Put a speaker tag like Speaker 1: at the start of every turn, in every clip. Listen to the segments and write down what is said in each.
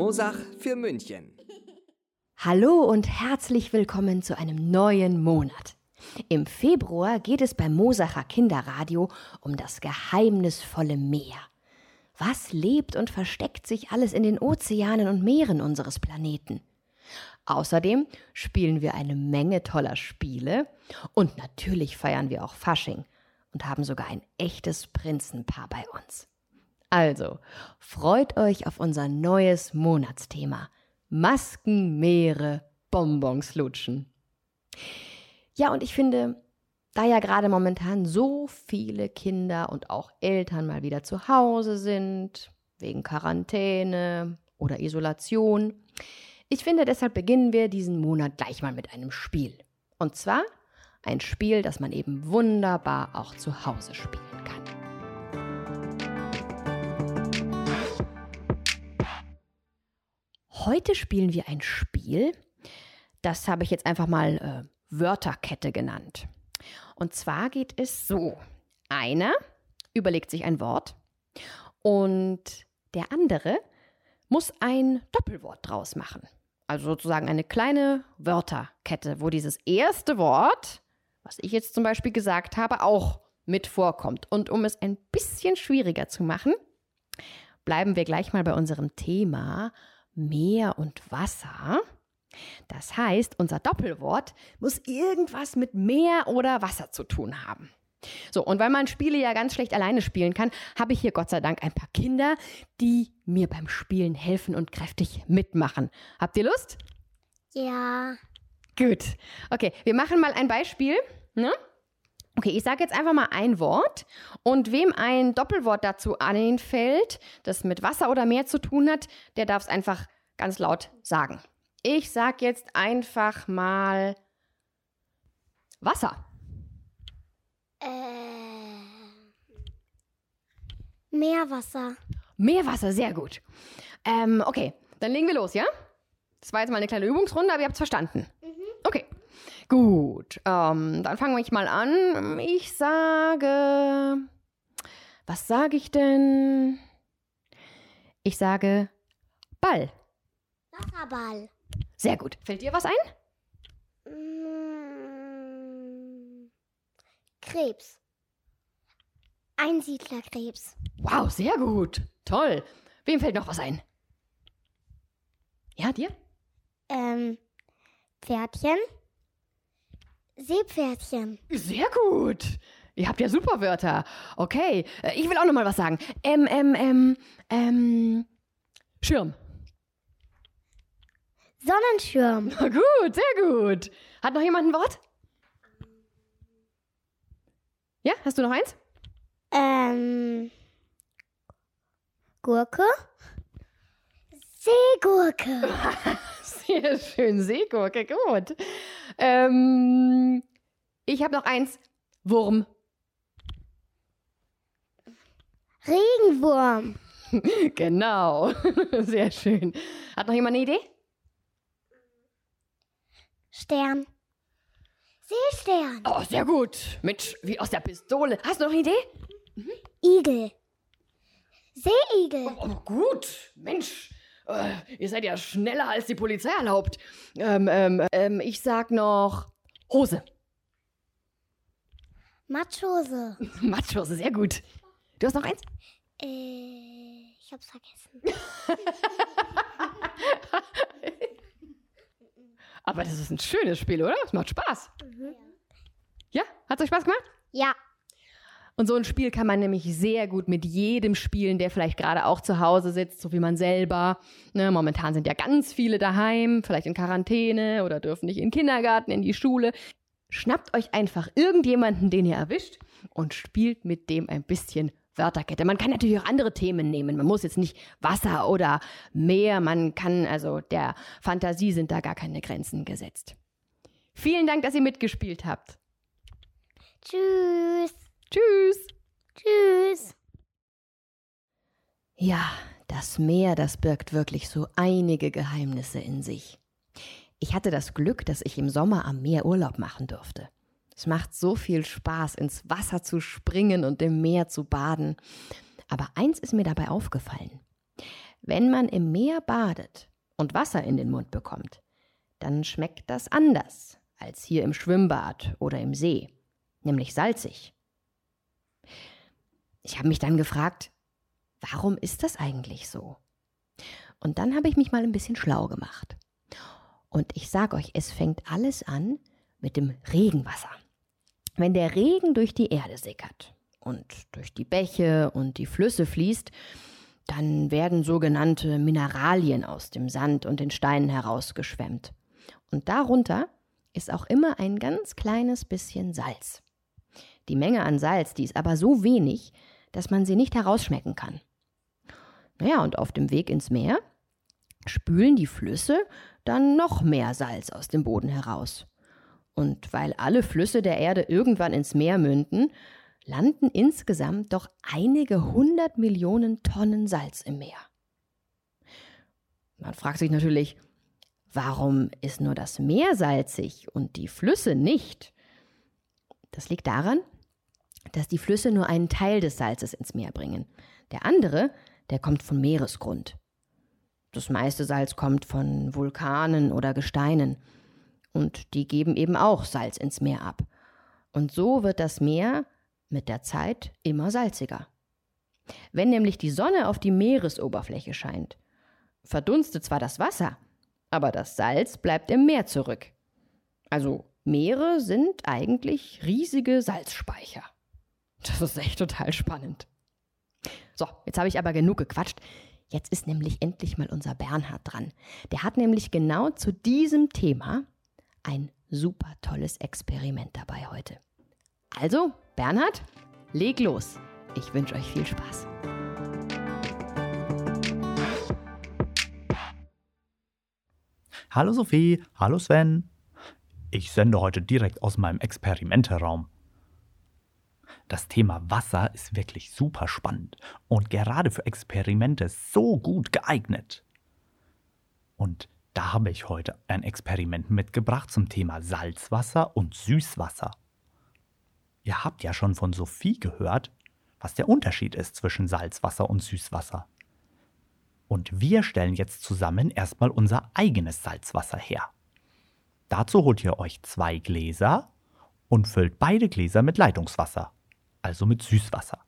Speaker 1: Mosach für München.
Speaker 2: Hallo und herzlich willkommen zu einem neuen Monat. Im Februar geht es beim Mosacher Kinderradio um das geheimnisvolle Meer. Was lebt und versteckt sich alles in den Ozeanen und Meeren unseres Planeten? Außerdem spielen wir eine Menge toller Spiele und natürlich feiern wir auch Fasching und haben sogar ein echtes Prinzenpaar bei uns. Also, freut euch auf unser neues Monatsthema. Masken, Meere, Bonbons lutschen. Ja, und ich finde, da ja gerade momentan so viele Kinder und auch Eltern mal wieder zu Hause sind, wegen Quarantäne oder Isolation, ich finde, deshalb beginnen wir diesen Monat gleich mal mit einem Spiel. Und zwar ein Spiel, das man eben wunderbar auch zu Hause spielen kann. Heute spielen wir ein Spiel, das habe ich jetzt einfach mal äh, Wörterkette genannt. Und zwar geht es so. Einer überlegt sich ein Wort und der andere muss ein Doppelwort draus machen. Also sozusagen eine kleine Wörterkette, wo dieses erste Wort, was ich jetzt zum Beispiel gesagt habe, auch mit vorkommt. Und um es ein bisschen schwieriger zu machen, bleiben wir gleich mal bei unserem Thema Meer und Wasser. Das heißt, unser Doppelwort muss irgendwas mit Meer oder Wasser zu tun haben. So, und weil man Spiele ja ganz schlecht alleine spielen kann, habe ich hier Gott sei Dank ein paar Kinder, die mir beim Spielen helfen und kräftig mitmachen. Habt ihr Lust?
Speaker 3: Ja.
Speaker 2: Gut. Okay, wir machen mal ein Beispiel. Ne? Okay, ich sage jetzt einfach mal ein Wort und wem ein Doppelwort dazu einfällt, das mit Wasser oder Meer zu tun hat, der darf es einfach ganz laut sagen. Ich sage jetzt einfach mal Wasser.
Speaker 3: Äh. Meerwasser.
Speaker 2: Meerwasser, sehr gut. Ähm, okay, dann legen wir los, ja? Das war jetzt mal eine kleine Übungsrunde, aber ihr habt es verstanden. Okay, gut. Ähm, dann fangen wir mal an. Ich sage. Was sage ich denn? Ich sage Ball.
Speaker 3: Wasserball.
Speaker 2: Sehr gut. Fällt dir was ein?
Speaker 3: Mm, Krebs. Einsiedlerkrebs.
Speaker 2: Wow, sehr gut. Toll. Wem fällt noch was ein? Ja, dir?
Speaker 3: Ähm, Pferdchen. Seepferdchen.
Speaker 2: Sehr gut. Ihr habt ja super Wörter. Okay, äh, ich will auch noch mal was sagen. Ähm, ähm, ähm, ähm, Schirm.
Speaker 3: Sonnenschirm.
Speaker 2: Na gut, sehr gut. Hat noch jemand ein Wort? Ja, hast du noch eins?
Speaker 3: Ähm, Gurke. Seegurke.
Speaker 2: Sehr schön, Seegurke, gut. Ähm, ich habe noch eins. Wurm.
Speaker 3: Regenwurm.
Speaker 2: Genau. Sehr schön. Hat noch jemand eine Idee?
Speaker 3: Stern. Seestern.
Speaker 2: Oh, sehr gut. Mensch, wie aus der Pistole. Hast du noch eine Idee?
Speaker 3: Igel. Seeigel.
Speaker 2: Oh, gut. Mensch. Äh, ihr seid ja schneller als die Polizei erlaubt. Ähm, ähm, ähm, ich sag noch Hose.
Speaker 3: Matschhose.
Speaker 2: Matschhose, sehr gut. Du hast noch eins?
Speaker 3: Äh, ich hab's vergessen.
Speaker 2: Aber das ist ein schönes Spiel, oder? Es macht Spaß. Ja? Hat euch Spaß gemacht?
Speaker 3: Ja.
Speaker 2: Und so ein Spiel kann man nämlich sehr gut mit jedem spielen, der vielleicht gerade auch zu Hause sitzt, so wie man selber. Ne, momentan sind ja ganz viele daheim, vielleicht in Quarantäne oder dürfen nicht in den Kindergarten, in die Schule. Schnappt euch einfach irgendjemanden, den ihr erwischt und spielt mit dem ein bisschen Wörterkette. Man kann natürlich auch andere Themen nehmen. Man muss jetzt nicht Wasser oder Meer. Man kann, also der Fantasie sind da gar keine Grenzen gesetzt. Vielen Dank, dass ihr mitgespielt habt.
Speaker 3: Tschüss.
Speaker 2: Tschüss.
Speaker 3: Tschüss.
Speaker 2: Ja, das Meer, das birgt wirklich so einige Geheimnisse in sich. Ich hatte das Glück, dass ich im Sommer am Meer Urlaub machen durfte. Es macht so viel Spaß, ins Wasser zu springen und im Meer zu baden. Aber eins ist mir dabei aufgefallen. Wenn man im Meer badet und Wasser in den Mund bekommt, dann schmeckt das anders als hier im Schwimmbad oder im See, nämlich salzig. Ich habe mich dann gefragt, warum ist das eigentlich so? Und dann habe ich mich mal ein bisschen schlau gemacht. Und ich sage euch, es fängt alles an mit dem Regenwasser. Wenn der Regen durch die Erde sickert und durch die Bäche und die Flüsse fließt, dann werden sogenannte Mineralien aus dem Sand und den Steinen herausgeschwemmt. Und darunter ist auch immer ein ganz kleines bisschen Salz. Die Menge an Salz, die ist aber so wenig, dass man sie nicht herausschmecken kann. Naja, und auf dem Weg ins Meer spülen die Flüsse dann noch mehr Salz aus dem Boden heraus. Und weil alle Flüsse der Erde irgendwann ins Meer münden, landen insgesamt doch einige hundert Millionen Tonnen Salz im Meer. Man fragt sich natürlich, warum ist nur das Meer salzig und die Flüsse nicht? Das liegt daran, dass die Flüsse nur einen Teil des Salzes ins Meer bringen. Der andere, der kommt vom Meeresgrund. Das meiste Salz kommt von Vulkanen oder Gesteinen. Und die geben eben auch Salz ins Meer ab. Und so wird das Meer mit der Zeit immer salziger. Wenn nämlich die Sonne auf die Meeresoberfläche scheint, verdunstet zwar das Wasser, aber das Salz bleibt im Meer zurück. Also Meere sind eigentlich riesige Salzspeicher. Das ist echt total spannend. So, jetzt habe ich aber genug gequatscht. Jetzt ist nämlich endlich mal unser Bernhard dran. Der hat nämlich genau zu diesem Thema ein super tolles Experiment dabei heute. Also, Bernhard, leg los. Ich wünsche euch viel Spaß.
Speaker 4: Hallo Sophie, hallo Sven. Ich sende heute direkt aus meinem Experimenteraum. Das Thema Wasser ist wirklich super spannend und gerade für Experimente so gut geeignet. Und da habe ich heute ein Experiment mitgebracht zum Thema Salzwasser und Süßwasser. Ihr habt ja schon von Sophie gehört, was der Unterschied ist zwischen Salzwasser und Süßwasser. Und wir stellen jetzt zusammen erstmal unser eigenes Salzwasser her. Dazu holt ihr euch zwei Gläser und füllt beide Gläser mit Leitungswasser also mit Süßwasser.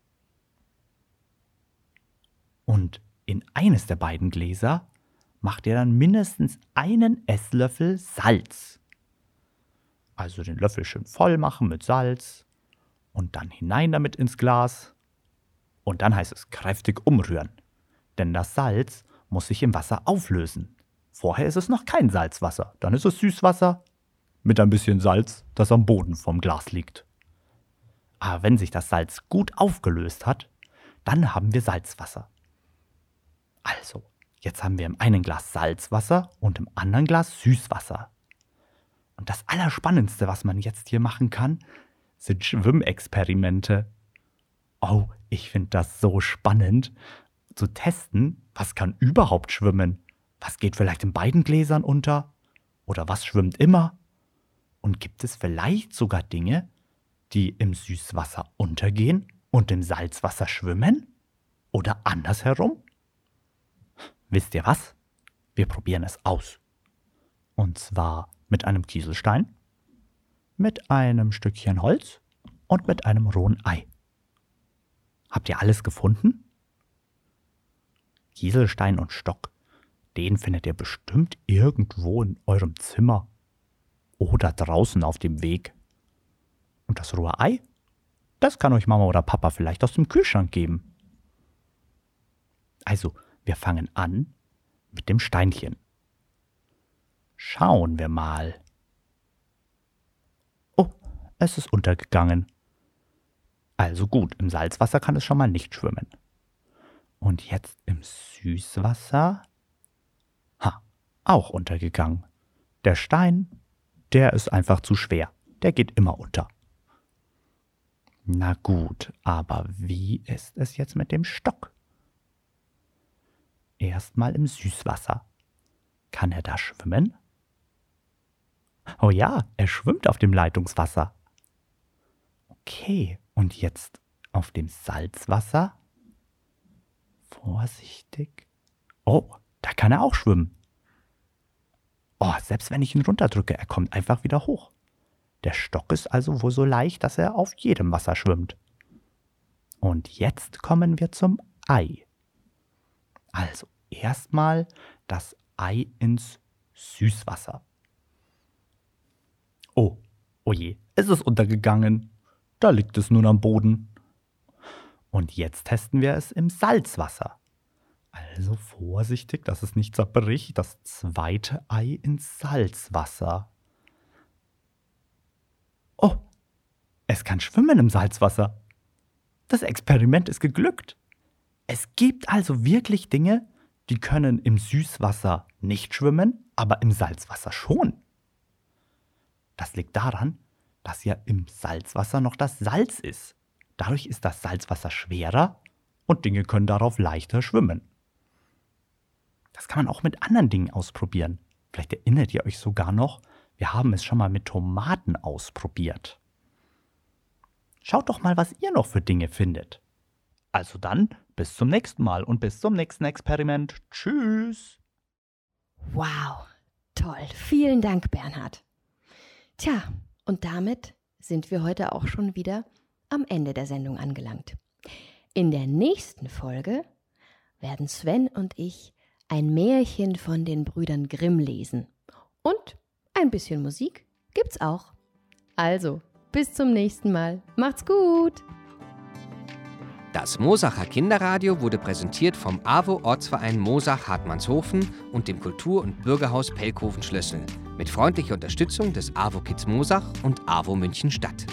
Speaker 4: Und in eines der beiden Gläser macht ihr dann mindestens einen Esslöffel Salz. Also den Löffel schön voll machen mit Salz und dann hinein damit ins Glas. Und dann heißt es kräftig umrühren, denn das Salz muss sich im Wasser auflösen. Vorher ist es noch kein Salzwasser, dann ist es Süßwasser mit ein bisschen Salz, das am Boden vom Glas liegt. Aber wenn sich das Salz gut aufgelöst hat, dann haben wir Salzwasser. Also, jetzt haben wir im einen Glas Salzwasser und im anderen Glas Süßwasser. Und das Allerspannendste, was man jetzt hier machen kann, sind Schwimmexperimente. Oh, ich finde das so spannend, zu testen, was kann überhaupt schwimmen. Was geht vielleicht in beiden Gläsern unter? Oder was schwimmt immer? Und gibt es vielleicht sogar Dinge, die im Süßwasser untergehen und im Salzwasser schwimmen? Oder andersherum? Wisst ihr was? Wir probieren es aus. Und zwar mit einem Kieselstein, mit einem Stückchen Holz und mit einem rohen Ei. Habt ihr alles gefunden? Kieselstein und Stock, den findet ihr bestimmt irgendwo in eurem Zimmer oder draußen auf dem Weg. Und das rohe Ei, das kann euch Mama oder Papa vielleicht aus dem Kühlschrank geben. Also, wir fangen an mit dem Steinchen. Schauen wir mal. Oh, es ist untergegangen. Also gut, im Salzwasser kann es schon mal nicht schwimmen. Und jetzt im Süßwasser? Ha, auch untergegangen. Der Stein, der ist einfach zu schwer. Der geht immer unter. Na gut, aber wie ist es jetzt mit dem Stock? Erstmal im Süßwasser. Kann er da schwimmen? Oh ja, er schwimmt auf dem Leitungswasser. Okay, und jetzt auf dem Salzwasser? Vorsichtig. Oh, da kann er auch schwimmen. Oh, selbst wenn ich ihn runterdrücke, er kommt einfach wieder hoch. Der Stock ist also wohl so leicht, dass er auf jedem Wasser schwimmt. Und jetzt kommen wir zum Ei. Also erstmal das Ei ins Süßwasser. Oh, oh je, es ist untergegangen. Da liegt es nun am Boden. Und jetzt testen wir es im Salzwasser. Also vorsichtig, dass es nicht zerbricht. Das zweite Ei ins Salzwasser. Oh, es kann schwimmen im Salzwasser. Das Experiment ist geglückt. Es gibt also wirklich Dinge, die können im Süßwasser nicht schwimmen, aber im Salzwasser schon. Das liegt daran, dass ja im Salzwasser noch das Salz ist. Dadurch ist das Salzwasser schwerer und Dinge können darauf leichter schwimmen. Das kann man auch mit anderen Dingen ausprobieren. Vielleicht erinnert ihr euch sogar noch, wir haben es schon mal mit Tomaten ausprobiert. Schaut doch mal, was ihr noch für Dinge findet. Also dann, bis zum nächsten Mal und bis zum nächsten Experiment. Tschüss.
Speaker 2: Wow, toll. Vielen Dank, Bernhard. Tja, und damit sind wir heute auch schon wieder am Ende der Sendung angelangt. In der nächsten Folge werden Sven und ich ein Märchen von den Brüdern Grimm lesen. Und ein bisschen Musik gibt's auch. Also, bis zum nächsten Mal. Macht's gut!
Speaker 1: Das Mosacher Kinderradio wurde präsentiert vom AWO Ortsverein Mosach Hartmannshofen und dem Kultur- und Bürgerhaus Pelkoven Schlössel mit freundlicher Unterstützung des AWO Kids Mosach und AWO München Stadt.